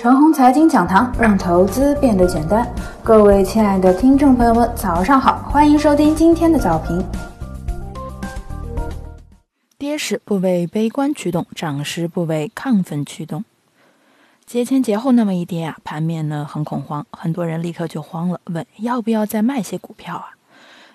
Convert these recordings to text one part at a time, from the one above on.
陈红财经讲堂，让投资变得简单。各位亲爱的听众朋友们，早上好，欢迎收听今天的早评。跌时不为悲观驱动，涨时不为亢奋驱动。节前节后那么一跌啊，盘面呢很恐慌，很多人立刻就慌了，问要不要再卖些股票啊？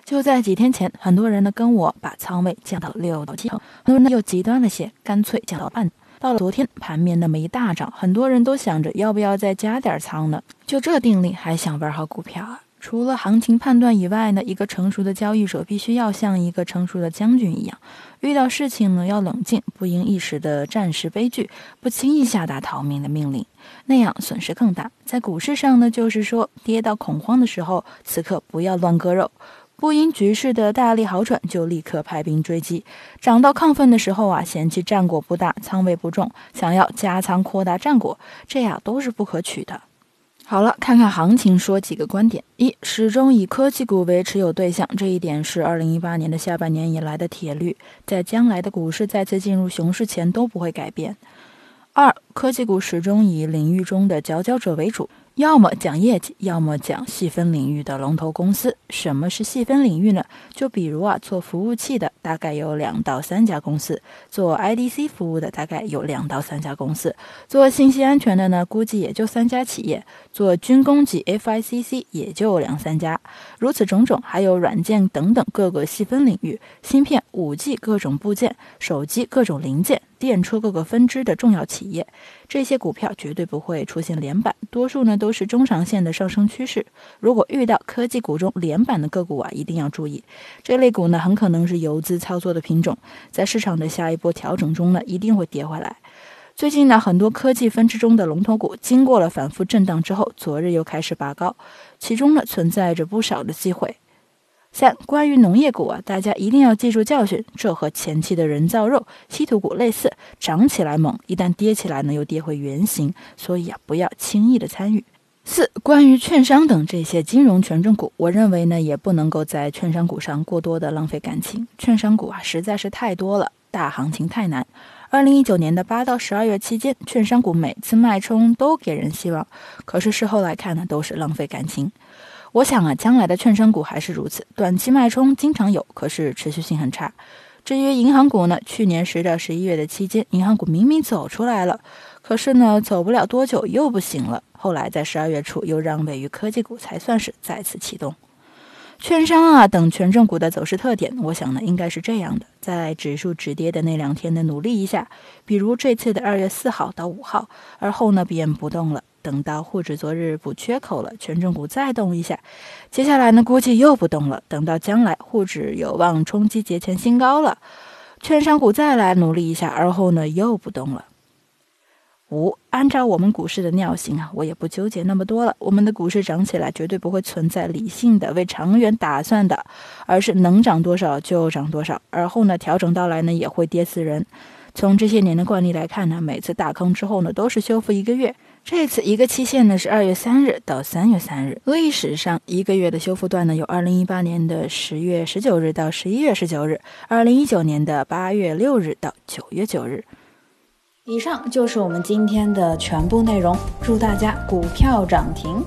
就在几天前，很多人呢跟我把仓位降到六到七成，很多人呢又极端了些，干脆降到半。到了昨天，盘面那么一大涨，很多人都想着要不要再加点仓呢？就这定力，还想玩好股票啊？除了行情判断以外呢，一个成熟的交易者必须要像一个成熟的将军一样，遇到事情呢要冷静，不因一时的战事悲剧，不轻易下达逃命的命令，那样损失更大。在股市上呢，就是说跌到恐慌的时候，此刻不要乱割肉。不因局势的大力好转就立刻派兵追击，涨到亢奋的时候啊，嫌弃战果不大，仓位不重，想要加仓扩大战果，这样都是不可取的。好了，看看行情，说几个观点：一，始终以科技股为持有对象，这一点是二零一八年的下半年以来的铁律，在将来的股市再次进入熊市前都不会改变。二，科技股始终以领域中的佼佼者为主。要么讲业绩，要么讲细分领域的龙头公司。什么是细分领域呢？就比如啊，做服务器的大概有两到三家公司，做 IDC 服务的大概有两到三家公司，做信息安全的呢，估计也就三家企业，做军工级 FICC 也就两三家。如此种种，还有软件等等各个细分领域，芯片、五 G 各种部件、手机各种零件。电车各个分支的重要企业，这些股票绝对不会出现连板，多数呢都是中长线的上升趋势。如果遇到科技股中连板的个股啊，一定要注意，这类股呢很可能是游资操作的品种，在市场的下一波调整中呢一定会跌回来。最近呢，很多科技分支中的龙头股经过了反复震荡之后，昨日又开始拔高，其中呢存在着不少的机会。三、关于农业股啊，大家一定要记住教训，这和前期的人造肉、稀土股类似，涨起来猛，一旦跌起来呢，又跌回原形，所以啊，不要轻易的参与。四、关于券商等这些金融权重股，我认为呢，也不能够在券商股上过多的浪费感情，券商股啊实在是太多了，大行情太难。二零一九年的八到十二月期间，券商股每次脉冲都给人希望，可是事后来看呢，都是浪费感情。我想啊，将来的券商股还是如此，短期脉冲经常有，可是持续性很差。至于银行股呢，去年十到十一月的期间，银行股明明走出来了，可是呢，走不了多久又不行了。后来在十二月初又让位于科技股，才算是再次启动。券商啊等权重股的走势特点，我想呢应该是这样的：在指数止跌的那两天的努力一下，比如这次的二月四号到五号，而后呢便不动了。等到沪指昨日补缺口了，权重股再动一下，接下来呢估计又不动了。等到将来沪指有望冲击节前新高了，券商股再来努力一下，而后呢又不动了。五，按照我们股市的尿性啊，我也不纠结那么多了。我们的股市涨起来绝对不会存在理性的为长远打算的，而是能涨多少就涨多少，而后呢调整到来呢也会跌死人。从这些年的惯例来看呢，每次大坑之后呢都是修复一个月。这次一个期限呢是二月三日到三月三日，历史上一个月的修复段呢有二零一八年的十月十九日到十一月十九日，二零一九年的八月六日到九月九日。以上就是我们今天的全部内容，祝大家股票涨停。